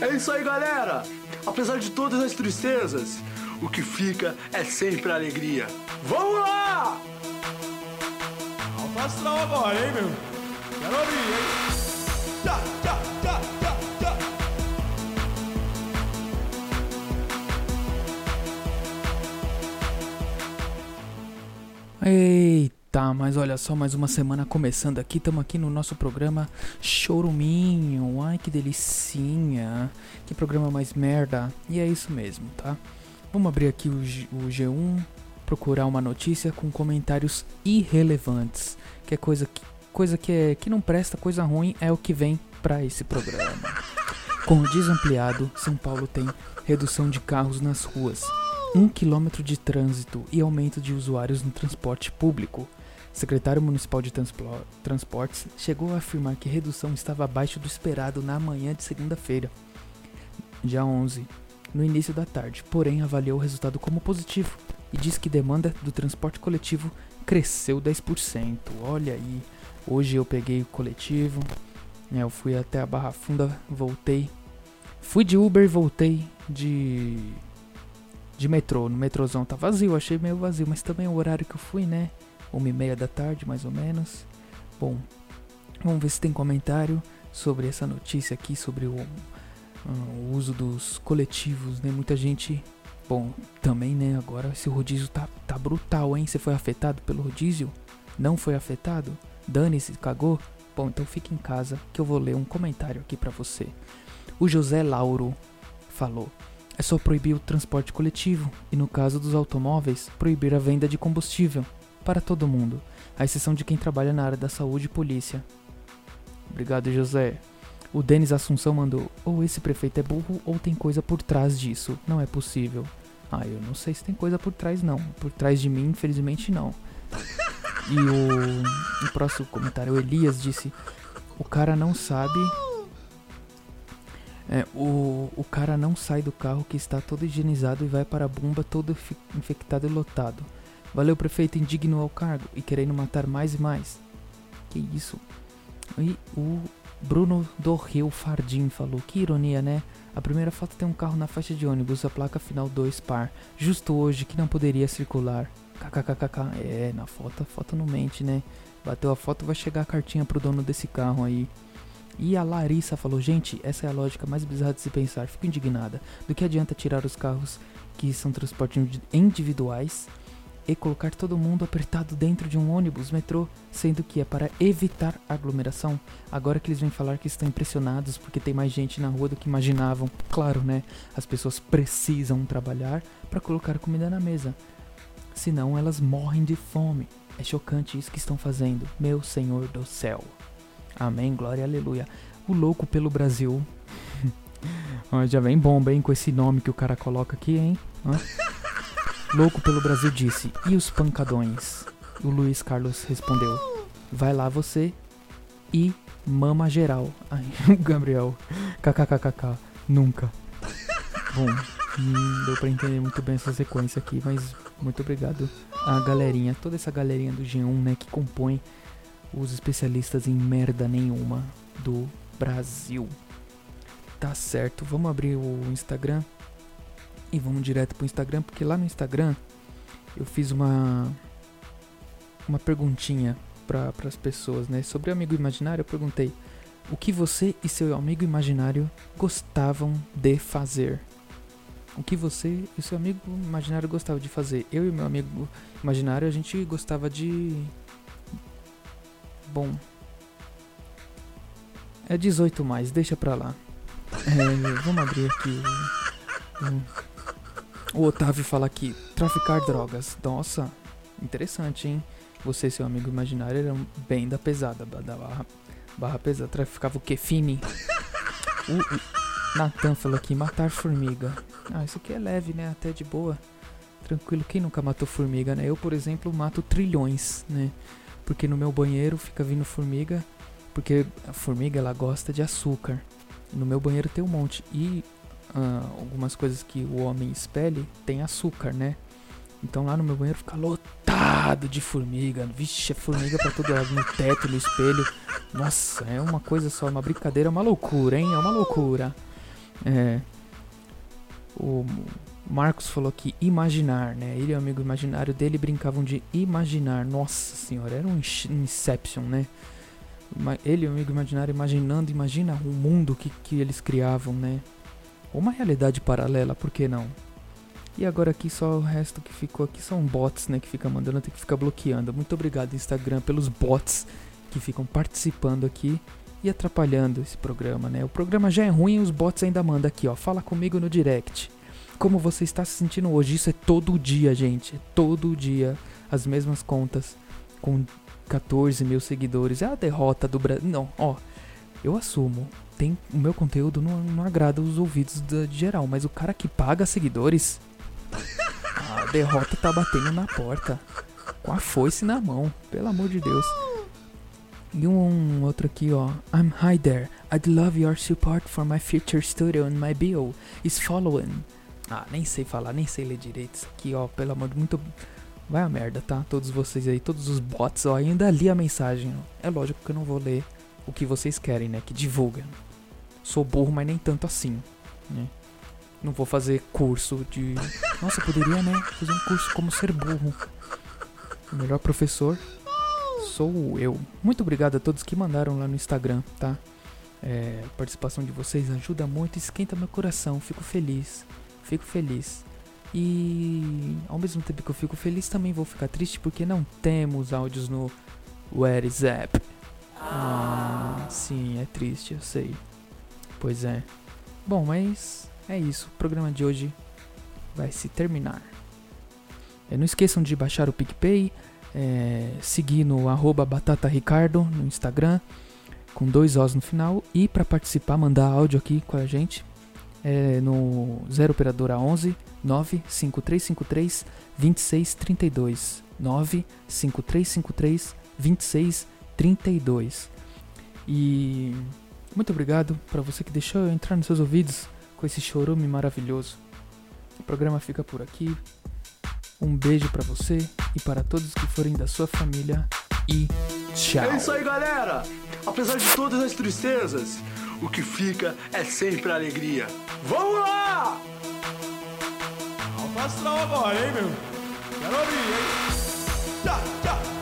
É isso aí, galera! Apesar de todas as tristezas, o que fica é sempre a alegria. Vamos lá! Alto astral agora, hein, meu? Quero ouvir, hein? Tchá, tchá, tchá, tchá, tchá. Eita, mas olha só, mais uma semana começando aqui. Estamos aqui no nosso programa Choruminho. Ai, que delicinha. Que programa mais merda. E é isso mesmo, tá? Vamos abrir aqui o, G- o G1, procurar uma notícia com comentários irrelevantes. Que é coisa que, coisa que, é, que não presta, coisa ruim, é o que vem pra esse programa. Com o desampliado, São Paulo tem redução de carros nas ruas, um quilômetro de trânsito e aumento de usuários no transporte público. Secretário Municipal de Transportes chegou a afirmar que a redução estava abaixo do esperado na manhã de segunda-feira, dia 11, no início da tarde, porém avaliou o resultado como positivo e disse que demanda do transporte coletivo cresceu 10%. Olha aí, hoje eu peguei o coletivo, né, eu fui até a Barra Funda, voltei, fui de Uber e voltei de de metrô. No metrôzão tá vazio, achei meio vazio, mas também o horário que eu fui, né? Uma e meia da tarde, mais ou menos. Bom, vamos ver se tem comentário sobre essa notícia aqui, sobre o, o uso dos coletivos, né? Muita gente. Bom, também, né? Agora esse rodízio tá, tá brutal, hein? Você foi afetado pelo rodízio? Não foi afetado? Dane-se, cagou? Bom, então fique em casa que eu vou ler um comentário aqui pra você. O José Lauro falou: é só proibir o transporte coletivo e, no caso dos automóveis, proibir a venda de combustível para todo mundo, à exceção de quem trabalha na área da saúde e polícia. Obrigado, José. O Denis Assunção mandou: ou esse prefeito é burro ou tem coisa por trás disso. Não é possível. Ah, eu não sei se tem coisa por trás, não. Por trás de mim, infelizmente, não. E o, o próximo comentário, o Elias disse: o cara não sabe é, o, o cara não sai do carro que está todo higienizado e vai para a bomba todo infectado e lotado. Valeu, prefeito indigno ao cargo e querendo matar mais e mais. Que isso? E o Bruno do Rio Fardim falou: Que ironia, né? A primeira foto tem um carro na faixa de ônibus, a placa final 2 par. Justo hoje que não poderia circular. KKKKK. É, na foto, a foto não mente, né? Bateu a foto, vai chegar a cartinha pro dono desse carro aí. E a Larissa falou: Gente, essa é a lógica mais bizarra de se pensar. Fico indignada. Do que adianta tirar os carros que são transportes indi- individuais e colocar todo mundo apertado dentro de um ônibus, metrô, sendo que é para evitar aglomeração? Agora que eles vêm falar que estão impressionados porque tem mais gente na rua do que imaginavam. Claro, né? As pessoas precisam trabalhar para colocar comida na mesa. Senão elas morrem de fome. É chocante isso que estão fazendo, meu Senhor do céu. Amém, glória, aleluia. O louco pelo Brasil. Já vem bomba, hein, com esse nome que o cara coloca aqui, hein? Louco pelo Brasil disse: E os pancadões? O Luiz Carlos respondeu: Vai lá você e mama geral. O Gabriel: KKKKK, nunca. Bom, não deu pra entender muito bem essa sequência aqui, mas muito obrigado a galerinha, toda essa galerinha do G1, né, que compõe os especialistas em merda nenhuma do Brasil. Tá certo, vamos abrir o Instagram e vamos direto pro Instagram, porque lá no Instagram eu fiz uma uma perguntinha para as pessoas, né? Sobre amigo imaginário, eu perguntei: "O que você e seu amigo imaginário gostavam de fazer?" O que você e seu amigo imaginário gostavam de fazer? Eu e meu amigo imaginário, a gente gostava de Bom. É 18 mais, deixa pra lá. É, vamos abrir aqui. o- o- Otávio fala aqui, traficar drogas. Nossa, interessante, hein? Você e seu amigo imaginário eram bem da pesada, da barra, barra pesada. Traficava o que? Fini. O, o falou aqui, matar formiga. Ah, isso aqui é leve, né? Até de boa. Tranquilo, quem nunca matou formiga, né? Eu, por exemplo, mato trilhões, né? Porque no meu banheiro fica vindo formiga, porque a formiga ela gosta de açúcar. No meu banheiro tem um monte. E ah, algumas coisas que o homem expele tem açúcar, né? Então lá no meu banheiro fica lotado de formiga. Vixe, é formiga pra todo lado, no teto, no espelho. Nossa, é uma coisa só, uma brincadeira, é uma loucura, hein? É uma loucura. É. O Marcos falou que imaginar, né? Ele e o amigo imaginário dele brincavam de imaginar. Nossa senhora, era um Inception, né? Ele e o amigo imaginário imaginando, imagina o mundo que, que eles criavam, né? Uma realidade paralela, por que não? E agora aqui só o resto que ficou aqui são bots, né? Que fica mandando, tem que ficar bloqueando. Muito obrigado, Instagram, pelos bots que ficam participando aqui e atrapalhando esse programa, né? O programa já é ruim e os bots ainda mandam aqui, ó. Fala comigo no direct. Como você está se sentindo hoje? Isso é todo dia, gente. É todo dia. As mesmas contas. Com 14 mil seguidores. É a derrota do Brasil. Não, ó. Eu assumo. Tem, o meu conteúdo não, não agrada os ouvidos de geral. Mas o cara que paga seguidores. A derrota tá batendo na porta. Com a foice na mão. Pelo amor de Deus. E um outro aqui, ó. I'm hi there. I'd love your support for my future studio and my bill is following. Ah, nem sei falar, nem sei ler direito isso aqui, ó. Pelo amor de muito. Vai a merda, tá? Todos vocês aí, todos os bots, ó. Ainda li a mensagem, ó. É lógico que eu não vou ler o que vocês querem, né? Que divulga. Sou burro, mas nem tanto assim, né? Não vou fazer curso de. Nossa, poderia, né? Fazer um curso como ser burro. O melhor professor sou eu. Muito obrigado a todos que mandaram lá no Instagram, tá? É, a participação de vocês ajuda muito, esquenta meu coração, fico feliz, fico feliz. E ao mesmo tempo que eu fico feliz, também vou ficar triste porque não temos áudios no Where is App. Ah, sim, é triste, eu sei. Pois é. Bom, mas é isso. O programa de hoje vai se terminar. É, não esqueçam de baixar o PicPay é, seguir no arroba batataricardo no Instagram, com dois Os no final. E para participar, mandar áudio aqui com a gente é, no 0 Operadora 11 95353 2632. 95353 2632. E muito obrigado para você que deixou eu entrar nos seus ouvidos com esse chorume maravilhoso. O programa fica por aqui. Um beijo para você e para todos que forem da sua família e tchau. É isso aí, galera. Apesar de todas as tristezas, o que fica é sempre a alegria. Vamos lá! Alfa agora, hein, meu? Quero abrir, hein? Tá.